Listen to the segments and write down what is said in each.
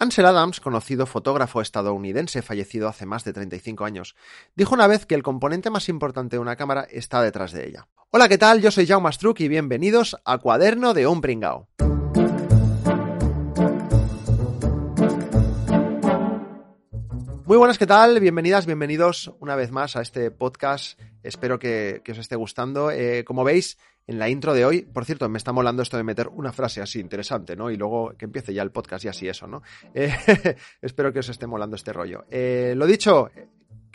Ansel Adams, conocido fotógrafo estadounidense fallecido hace más de 35 años, dijo una vez que el componente más importante de una cámara está detrás de ella. Hola, ¿qué tal? Yo soy Jaume Struck y bienvenidos a Cuaderno de un Pringao. Muy buenas, ¿qué tal? Bienvenidas, bienvenidos una vez más a este podcast. Espero que, os esté gustando. Eh, como veis, en la intro de hoy, por cierto, me está molando esto de meter una frase así interesante, ¿no? Y luego que empiece ya el podcast y así eso, ¿no? Eh, espero que os esté molando este rollo. Eh, lo dicho,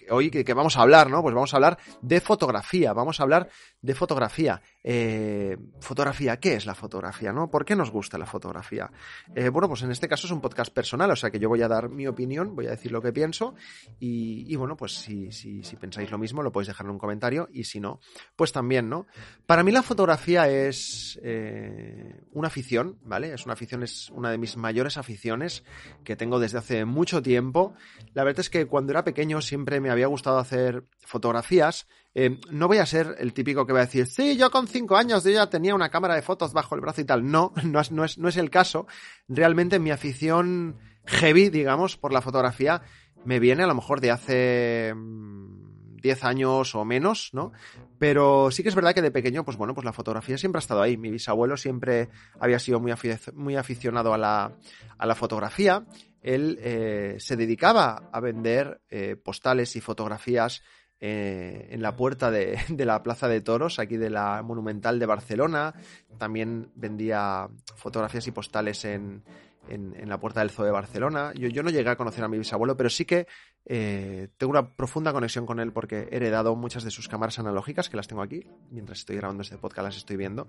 hoy que, vamos a hablar, ¿no? Pues vamos a hablar de fotografía, vamos a hablar de fotografía. Eh, fotografía, ¿qué es la fotografía, no? ¿Por qué nos gusta la fotografía? Eh, bueno, pues en este caso es un podcast personal, o sea que yo voy a dar mi opinión, voy a decir lo que pienso y, bueno, pues si, si, si, pensáis lo mismo lo podéis dejar en un comentario y si no, pues también, ¿no? Para mí la fotografía es eh, una afición, ¿vale? Es una afición, es una de mis mayores aficiones que tengo desde hace mucho tiempo. La verdad es que cuando era pequeño siempre me había gustado hacer fotografías. Eh, no voy a ser el típico que va a decir, sí, yo con cinco años ya tenía una cámara de fotos bajo el brazo y tal. No, no es, no es, no es el caso. Realmente mi afición heavy, digamos, por la fotografía me viene a lo mejor de hace 10 mm, años o menos, ¿no? Pero sí que es verdad que de pequeño, pues bueno, pues la fotografía siempre ha estado ahí. Mi bisabuelo siempre había sido muy, muy aficionado a la, a la fotografía él eh, se dedicaba a vender eh, postales y fotografías eh, en la puerta de, la Plaza de Toros, aquí de la Monumental de Barcelona. También vendía fotografías y postales en, la puerta del Zoo de Barcelona. Yo, no llegué a conocer a mi bisabuelo, pero sí que tengo una profunda conexión con él porque he heredado muchas de sus cámaras analógicas, que las tengo aquí. Mientras estoy grabando este podcast las estoy viendo.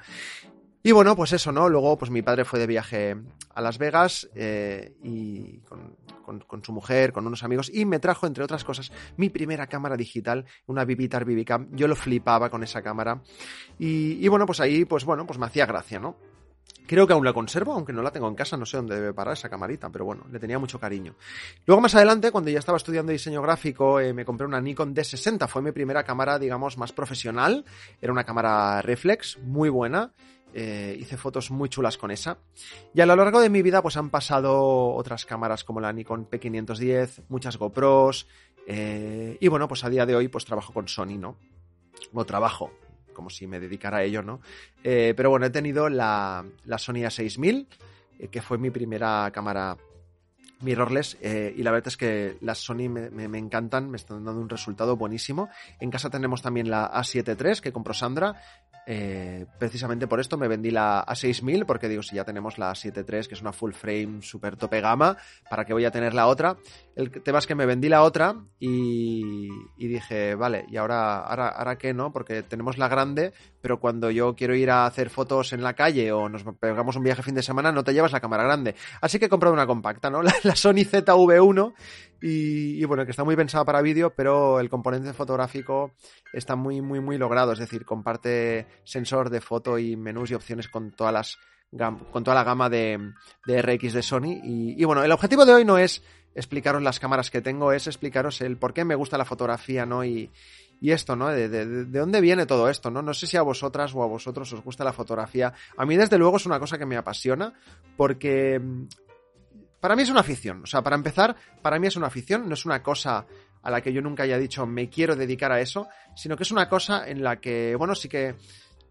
Y bueno, pues eso, ¿no? Luego, pues mi padre fue de viaje a Las Vegas eh, y con, su mujer, con unos amigos, y me trajo, entre otras cosas, mi primera cámara digital, una Vivitar Vivicam. Yo lo flipaba con esa cámara. Y, bueno, pues ahí, pues bueno, pues me hacía gracia, ¿no? Creo que aún la conservo, aunque no la tengo en casa, no sé dónde debe parar esa camarita, pero bueno, le tenía mucho cariño. Luego más adelante, cuando ya estaba estudiando diseño gráfico, eh, me compré una Nikon D60, fue mi primera cámara, digamos, más profesional. Era una cámara reflex, muy buena. Eh, hice fotos muy chulas con esa. Y a lo largo de mi vida pues han pasado otras cámaras como la Nikon P510, muchas GoPros. Eh, y bueno, pues a día de hoy pues trabajo con Sony, ¿no? O trabajo, como si me dedicara a ello, ¿no? Eh, pero bueno, he tenido la, la Sony A6000, que fue mi primera cámara mirrorless y la verdad es que las Sony me, me, encantan, me están dando un resultado buenísimo. En casa tenemos también la A7 III que compró Sandra eh, precisamente por esto me vendí la A6000, porque digo, si ya tenemos la A73, que es una full frame super tope gama, ¿para qué voy a tener la otra? El tema es que me vendí la otra y, dije, vale, ¿y ahora, ahora, ahora qué no? Porque tenemos la grande, pero cuando yo quiero ir a hacer fotos en la calle o nos pegamos un viaje fin de semana, no te llevas la cámara grande. Así que he comprado una compacta, ¿no? La, Sony ZV1 y, y, bueno, que está muy pensada para vídeo, pero el componente fotográfico está muy, muy, muy logrado. Es decir, comparte sensor de foto y menús y opciones con todas las con toda la gama de, RX de Sony. Y, bueno, el objetivo de hoy no es explicaros las cámaras que tengo, es explicaros el por qué me gusta la fotografía, ¿no? Y, esto, ¿no? De, de, dónde viene todo esto, ¿no? No sé si a vosotras o a vosotros os gusta la fotografía. A mí, desde luego, es una cosa que me apasiona porque mm, para mí es una afición. O sea, para empezar, para mí es una afición, no es una cosa a la que yo nunca haya dicho me quiero dedicar a eso, sino que es una cosa en la que, bueno, sí que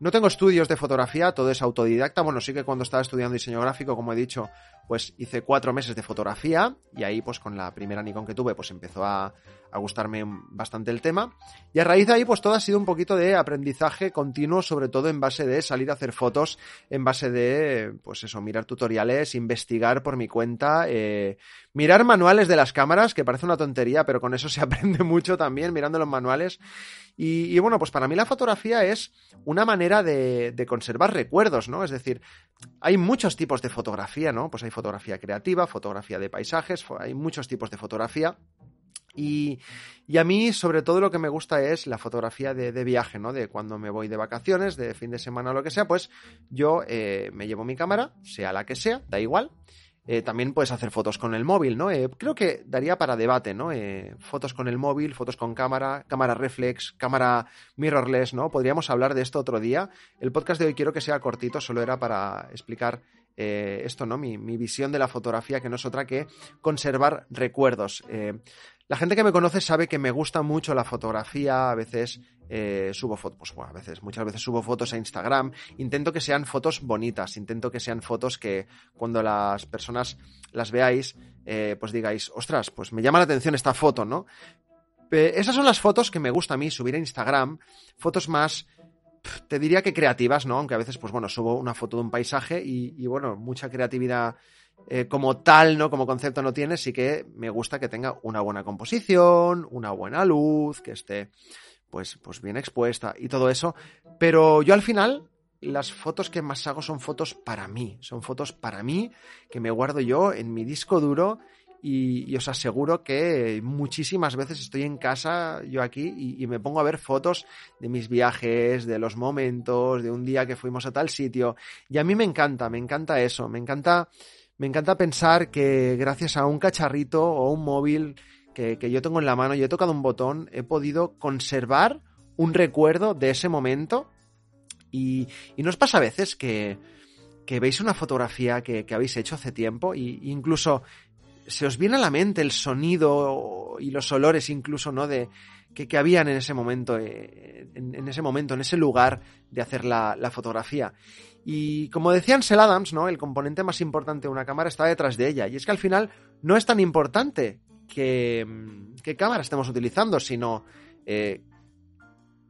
no tengo estudios de fotografía, todo es autodidacta. Bueno, sí que cuando estaba estudiando diseño gráfico, como he dicho, pues hice cuatro meses de fotografía y ahí pues con la primera Nikon que tuve pues empezó a, gustarme bastante el tema. Y a raíz de ahí, pues todo ha sido un poquito de aprendizaje continuo, sobre todo en base de salir a hacer fotos, en base de, pues eso, mirar tutoriales, investigar por mi cuenta, eh, mirar manuales de las cámaras, que parece una tontería, pero con eso se aprende mucho también, mirando los manuales. Y, bueno, pues para mí la fotografía es una manera de, conservar recuerdos, ¿no? Es decir, hay muchos tipos de fotografía, ¿no? Pues hay fotografía creativa, fotografía de paisajes, hay muchos tipos de fotografía. Y, y, a mí, sobre todo, lo que me gusta es la fotografía de, de, viaje, ¿no? De cuando me voy de vacaciones, de fin de semana o lo que sea, pues yo eh, me llevo mi cámara, sea la que sea, da igual. Eh, también puedes hacer fotos con el móvil, ¿no? Eh, creo que daría para debate, ¿no? Eh, fotos con el móvil, fotos con cámara, cámara reflex, cámara mirrorless, ¿no? Podríamos hablar de esto otro día. El podcast de hoy quiero que sea cortito, solo era para explicar esto, ¿no? Mi, mi, visión de la fotografía, que no es otra que conservar recuerdos. La gente que me conoce sabe que me gusta mucho la fotografía, a veces eh, subo fotos, pues, bueno, a veces, muchas veces subo fotos a Instagram, intento que sean fotos bonitas, intento que sean fotos que cuando las personas las veáis, eh, pues digáis, ostras, pues me llama la atención esta foto, ¿no? esas son las fotos que me gusta a mí subir a Instagram, fotos más te diría que creativas, ¿no? Aunque a veces, pues bueno, subo una foto de un paisaje y bueno, mucha creatividad eh, como tal, ¿no? Como concepto no tiene, sí que me gusta que tenga una buena composición, una buena luz, que esté, pues, pues bien expuesta y todo eso. Pero yo al final, las fotos que más hago son fotos para mí, son fotos para mí que me guardo yo en mi disco duro y, os aseguro que muchísimas veces estoy en casa, yo aquí, y, me pongo a ver fotos de mis viajes, de los momentos, de un día que fuimos a tal sitio. Y a mí me encanta, me encanta eso, me encanta, me encanta pensar que gracias a un cacharrito o un móvil que, que yo tengo en la mano y he tocado un botón, he podido conservar un recuerdo de ese momento. Y, y nos pasa a veces que, que veis una fotografía que, que, habéis hecho hace tiempo e incluso se os viene a la mente el sonido y los olores incluso, ¿no? De que, que habían en ese momento, eh, en, en, ese momento, en ese lugar de hacer la, la, fotografía. Y como decía Ansel Adams, ¿no? El componente más importante de una cámara está detrás de ella. Y es que al final no es tan importante que, qué cámara estemos utilizando, sino eh,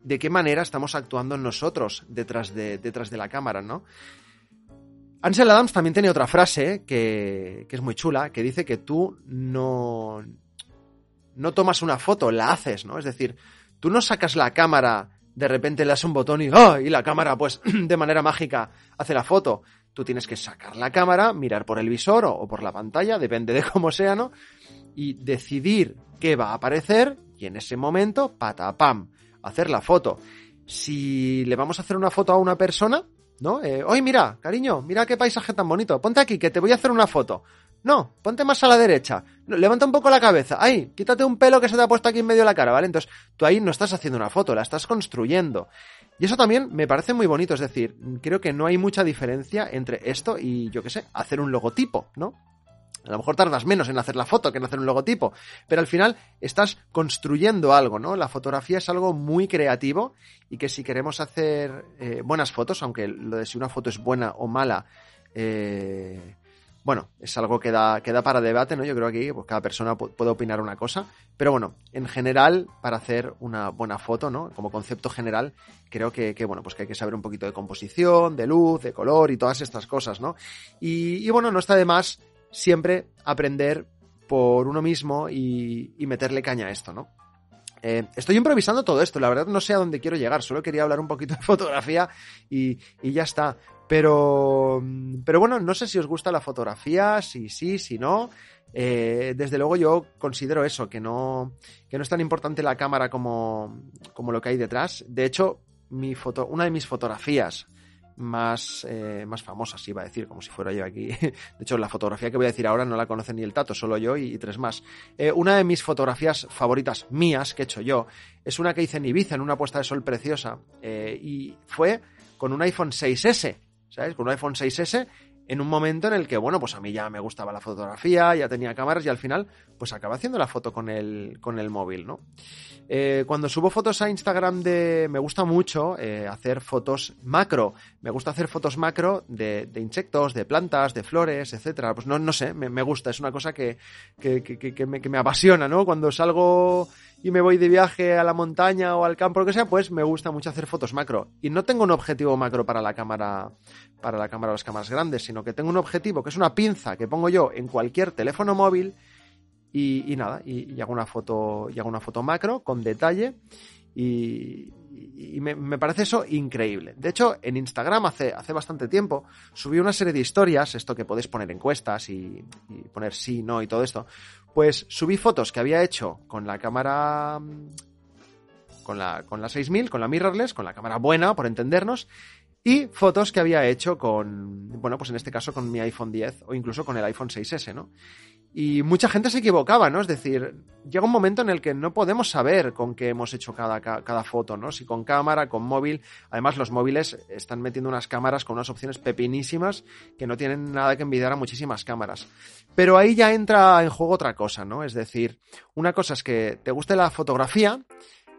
de qué manera estamos actuando nosotros detrás de, detrás de la cámara, ¿no? Ansel Adams también tiene otra frase que, que, es muy chula, que dice que tú no, no tomas una foto, la haces, ¿no? Es decir, tú no sacas la cámara, de repente le das un botón y, ¡oh! y la cámara, pues, de manera mágica hace la foto. Tú tienes que sacar la cámara, mirar por el visor o, o por la pantalla, depende de cómo sea, ¿no? Y decidir qué va a aparecer y en ese momento, patapam, hacer la foto. Si le vamos a hacer una foto a una persona, ¿no? Eh, Oye, mira, cariño, mira qué paisaje tan bonito. Ponte aquí, que te voy a hacer una foto. No, ponte más a la derecha. Levanta un poco la cabeza. Ay, quítate un pelo que se te ha puesto aquí en medio de la cara, ¿vale? Entonces, tú ahí no estás haciendo una foto, la estás construyendo. Y eso también me parece muy bonito, es decir, creo que no hay mucha diferencia entre esto y, yo qué sé, hacer un logotipo, ¿no? A lo mejor tardas menos en hacer la foto que en hacer un logotipo, pero al final estás construyendo algo, ¿no? La fotografía es algo muy creativo y que si queremos hacer eh, buenas fotos, aunque lo de si una foto es buena o mala, eh, bueno, es algo que da, que da para debate, ¿no? Yo creo que aquí pues, cada persona puede opinar una cosa, pero bueno, en general, para hacer una buena foto, ¿no? Como concepto general, creo que, que bueno, pues que hay que saber un poquito de composición, de luz, de color y todas estas cosas, ¿no? Y, y bueno, no está de más siempre aprender por uno mismo y, meterle caña a esto, ¿no? Eh, estoy improvisando todo esto, la verdad no sé a dónde quiero llegar, solo quería hablar un poquito de fotografía y, ya está. Pero, pero bueno, no sé si os gusta la fotografía, si sí, si no. Eh, desde luego yo considero eso, que no, que no es tan importante la cámara como, como lo que hay detrás. De hecho, mi foto, una de mis fotografías más, eh, más famosas, iba a decir, como si fuera yo aquí. De hecho, la fotografía que voy a decir ahora no la conoce ni el Tato, solo yo y, tres más. Eh, una de mis fotografías favoritas mías que he hecho yo es una que hice en Ibiza, en una puesta de sol preciosa, eh, y fue con un iPhone 6S, ¿sabes? Con un iPhone 6S en un momento en el que, bueno, pues a mí ya me gustaba la fotografía, ya tenía cámaras y al final, pues acaba haciendo la foto con el, con el móvil, ¿no? Eh, cuando subo fotos a Instagram de... Me gusta mucho eh, hacer fotos macro. Me gusta hacer fotos macro de, insectos, de plantas, de flores, etcétera. Pues no, no sé, me, me, gusta. Es una cosa que, que, que, que, me, me apasiona, ¿no? Cuando salgo y me voy de viaje a la montaña o al campo, lo que sea, pues me gusta mucho hacer fotos macro. Y no tengo un objetivo macro para la cámara, para la cámara las cámaras grandes, sino que tengo un objetivo que es una pinza que pongo yo en cualquier teléfono móvil y, nada, y, hago una foto, y hago una foto macro con detalle y, y me, parece eso increíble. De hecho, en Instagram hace, hace bastante tiempo subí una serie de historias, esto que podéis poner encuestas y, poner sí, no y todo esto. Pues subí fotos que había hecho con la cámara con la, con la 6000, con la mirrorless, con la cámara buena, por entendernos, y fotos que había hecho con, bueno, pues en este caso con mi iPhone 10 o incluso con el iPhone 6S, ¿no? Y mucha gente se equivocaba, ¿no? Es decir, llega un momento en el que no podemos saber con qué hemos hecho cada, cada foto, ¿no? Si con cámara, con móvil. Además, los móviles están metiendo unas cámaras con unas opciones pepinísimas que no tienen nada que envidiar a muchísimas cámaras. Pero ahí ya entra en juego otra cosa, ¿no? Es decir, una cosa es que te guste la fotografía,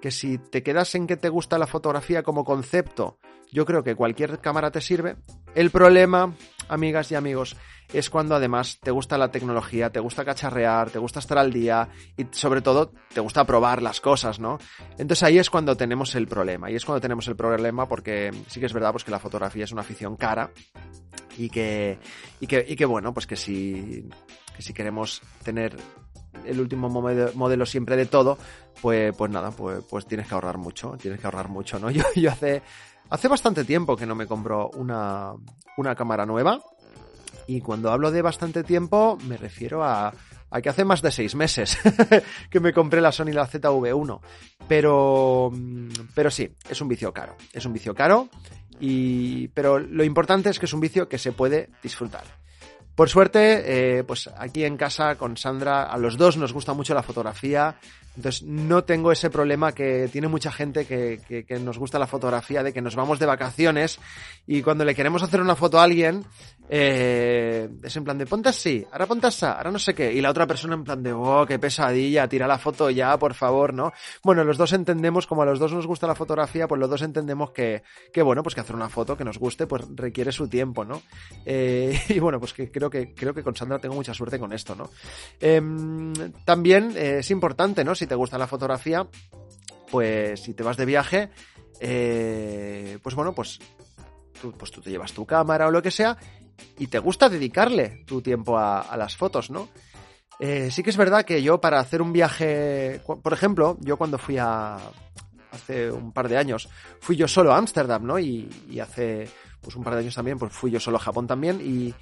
que si te quedas en que te gusta la fotografía como concepto, yo creo que cualquier cámara te sirve. El problema, amigas y amigos, es cuando además te gusta la tecnología, te gusta cacharrear, te gusta estar al día y sobre todo te gusta probar las cosas, ¿no? Entonces ahí es cuando tenemos el problema. Y es cuando tenemos el problema porque sí que es verdad pues que la fotografía es una afición cara y que, y que, y que bueno, pues que si, que si queremos tener el último modelo siempre de todo, pues, pues nada, pues, pues tienes que ahorrar mucho, tienes que ahorrar mucho, ¿no? Yo, yo hace, hace bastante tiempo que no me compro una, una cámara nueva. Y cuando hablo de bastante tiempo, me refiero a, a que hace más de seis meses que me compré la Sony la ZV1. Pero, pero sí, es un vicio caro. Es un vicio caro. Y, pero lo importante es que es un vicio que se puede disfrutar. Por suerte, eh, pues aquí en casa con Sandra, a los dos nos gusta mucho la fotografía, entonces no tengo ese problema que tiene mucha gente que, que, nos gusta la fotografía, de que nos vamos de vacaciones y cuando le queremos hacer una foto a alguien, eh, es en plan de ponte así, ahora ponte así, ahora no sé qué, y la otra persona en plan de, oh, qué pesadilla, tira la foto ya, por favor, ¿no? Bueno, los dos entendemos, como a los dos nos gusta la fotografía, pues los dos entendemos que, que bueno, pues que hacer una foto que nos guste, pues requiere su tiempo, ¿no? Eh, y bueno, pues que creo que, creo que con Sandra tengo mucha suerte con esto, ¿no? Em, también eh, es importante, ¿no? Si te gusta la fotografía, pues si te vas de viaje, eh, pues bueno, pues tú, pues tú te llevas tu cámara o lo que sea y te gusta dedicarle tu tiempo a, las fotos, ¿no? Eh, sí que es verdad que yo para hacer un viaje, por ejemplo, yo cuando fui a, hace un par de años, fui yo solo a Ámsterdam, ¿no? Y, y, hace pues un par de años también, pues fui yo solo a Japón también y,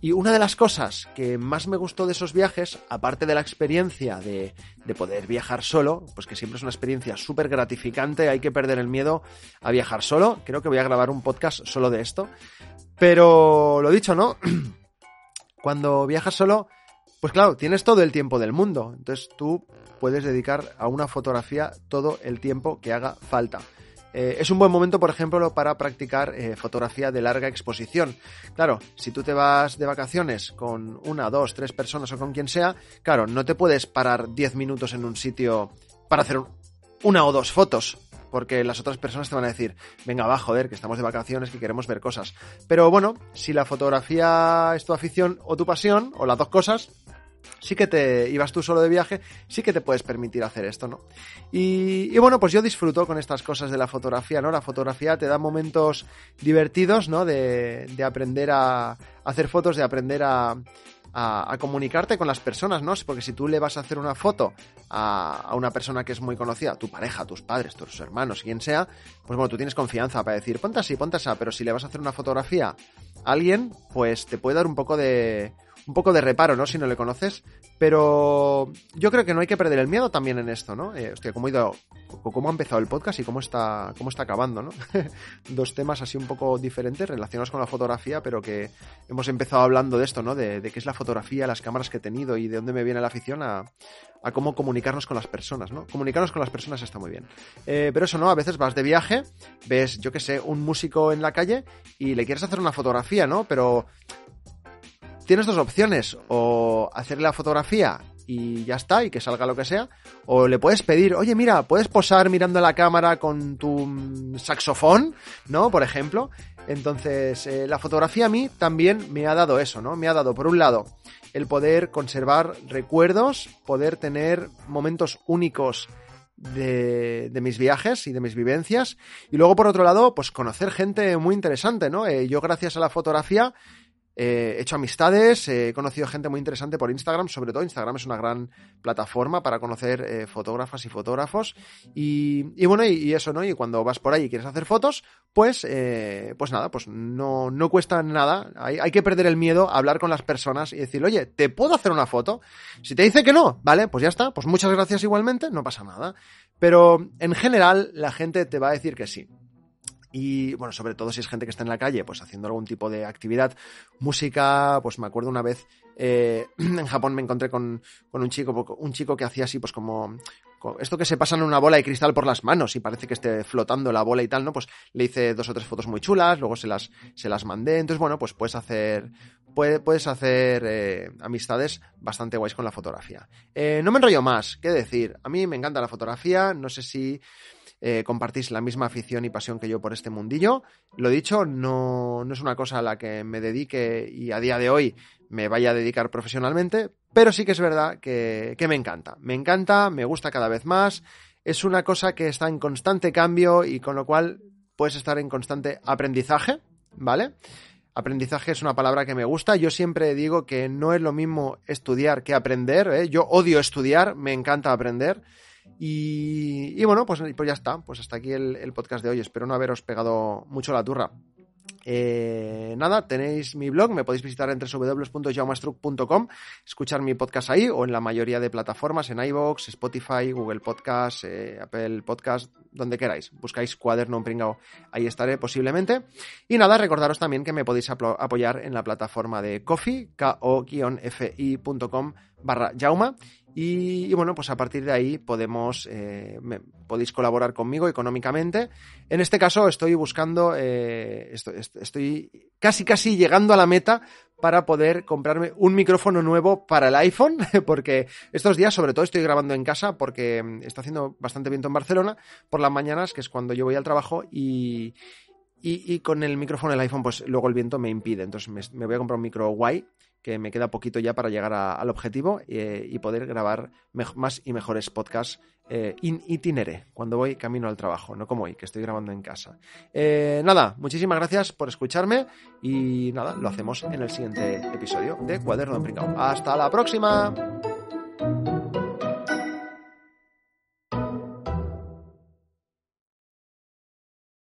y una de las cosas que más me gustó de esos viajes, aparte de la experiencia de, de poder viajar solo, pues que siempre es una experiencia súper gratificante, hay que perder el miedo a viajar solo, creo que voy a grabar un podcast solo de esto, pero lo dicho, ¿no? Cuando viajas solo, pues claro, tienes todo el tiempo del mundo, entonces tú puedes dedicar a una fotografía todo el tiempo que haga falta. Eh, es un buen momento, por ejemplo, para practicar eh, fotografía de larga exposición. Claro, si tú te vas de vacaciones con una, dos, tres personas o con quien sea, claro, no te puedes parar diez minutos en un sitio para hacer una o dos fotos. Porque las otras personas te van a decir, venga, va, joder, que estamos de vacaciones, que queremos ver cosas. Pero bueno, si la fotografía es tu afición o tu pasión, o las dos cosas, sí que te ibas tú solo de viaje, sí que te puedes permitir hacer esto, ¿no? Y, bueno, pues yo disfruto con estas cosas de la fotografía, ¿no? La fotografía te da momentos divertidos, ¿no? De, aprender a, hacer fotos, de aprender a, a, comunicarte con las personas, ¿no? Porque si tú le vas a hacer una foto a, a, una persona que es muy conocida, tu pareja, tus padres, tus hermanos, quien sea, pues bueno, tú tienes confianza para decir, ponte así, ponte así, pero si le vas a hacer una fotografía a alguien, pues te puede dar un poco de un poco de reparo, ¿no? Si no le conoces. Pero yo creo que no hay que perder el miedo también en esto, ¿no? Eh, hostia, cómo ha ido, cómo ha empezado el podcast y cómo está, cómo está acabando, ¿no? Dos temas así un poco diferentes relacionados con la fotografía, pero que hemos empezado hablando de esto, ¿no? De, qué es la fotografía, las cámaras que he tenido y de dónde me viene la afición a, a cómo comunicarnos con las personas, ¿no? Comunicarnos con las personas está muy bien. Eh, pero eso, ¿no? A veces vas de viaje, ves, yo qué sé, un músico en la calle y le quieres hacer una fotografía, ¿no? Pero tienes dos opciones, o hacer la fotografía y ya está, y que salga lo que sea, o le puedes pedir, oye, mira, puedes posar mirando la cámara con tu mm, saxofón, ¿no? Por ejemplo. Entonces, eh, la fotografía a mí también me ha dado eso, ¿no? Me ha dado, por un lado, el poder conservar recuerdos, poder tener momentos únicos de, de, mis viajes y de mis vivencias. Y luego, por otro lado, pues conocer gente muy interesante, ¿no? Eh, yo, gracias a la fotografía, he hecho amistades, he conocido gente muy interesante por Instagram, sobre todo Instagram es una gran plataforma para conocer eh, fotógrafas y fotógrafos. Y, bueno, y, eso, ¿no? Y cuando vas por ahí y quieres hacer fotos, pues, eh, pues nada, pues no, no cuesta nada. Hay, hay, que perder el miedo a hablar con las personas y decir, oye, ¿te puedo hacer una foto? Si te dice que no, vale, pues ya está, pues muchas gracias igualmente, no pasa nada. Pero en general la gente te va a decir que sí. Y bueno, sobre todo si es gente que está en la calle, pues haciendo algún tipo de actividad, música, pues me acuerdo una vez eh, en Japón me encontré con, con, un chico, un chico que hacía así, pues como esto que se pasan una bola de cristal por las manos y parece que esté flotando la bola y tal, ¿no? Pues le hice dos o tres fotos muy chulas, luego se las, se las mandé. Entonces, bueno, pues puedes hacer, puedes hacer eh, amistades bastante guays con la fotografía. Eh, no me enrollo más, ¿qué decir? A mí me encanta la fotografía, no sé si eh, compartís la misma afición y pasión que yo por este mundillo. Lo dicho, no, no es una cosa a la que me dedique y a día de hoy me vaya a dedicar profesionalmente, pero sí que es verdad que, que me encanta. Me encanta, me gusta cada vez más. Es una cosa que está en constante cambio y con lo cual puedes estar en constante aprendizaje, ¿vale? Aprendizaje es una palabra que me gusta. Yo siempre digo que no es lo mismo estudiar que aprender. ¿eh? Yo odio estudiar, me encanta aprender. Y, bueno, pues, pues, ya está. Pues hasta aquí el, podcast de hoy. Espero no haberos pegado mucho la turra. Eh, nada, tenéis mi blog, me podéis visitar en www.jaumastruc.com, escuchar mi podcast ahí o en la mayoría de plataformas, en iVoox, Spotify, Google Podcast, eh, Apple Podcast, donde queráis. Buscáis cuaderno pringao, ahí estaré posiblemente. Y nada, recordaros también que me podéis apoyar en la plataforma de Coffee, ko-fi.com barra Jauma y, bueno, pues a partir de ahí podemos, eh, podéis colaborar conmigo económicamente. En este caso estoy buscando, eh, casi casi llegando a la meta para poder comprarme un micrófono nuevo para el iPhone, porque estos días sobre todo estoy grabando en casa porque mm, está haciendo bastante viento en Barcelona por las mañanas, que es cuando yo voy al trabajo y, y, con el micrófono del iPhone, pues luego el viento me impide. Entonces me voy a comprar un micro guay que me queda poquito ya para llegar al objetivo eh, y poder grabar más y mejores podcasts eh, in cuando voy camino al trabajo, no como hoy, que estoy grabando en casa. Eh, nada, muchísimas gracias por escucharme y nada, lo hacemos en el siguiente episodio de Cuaderno de Pringao. ¡Hasta la próxima!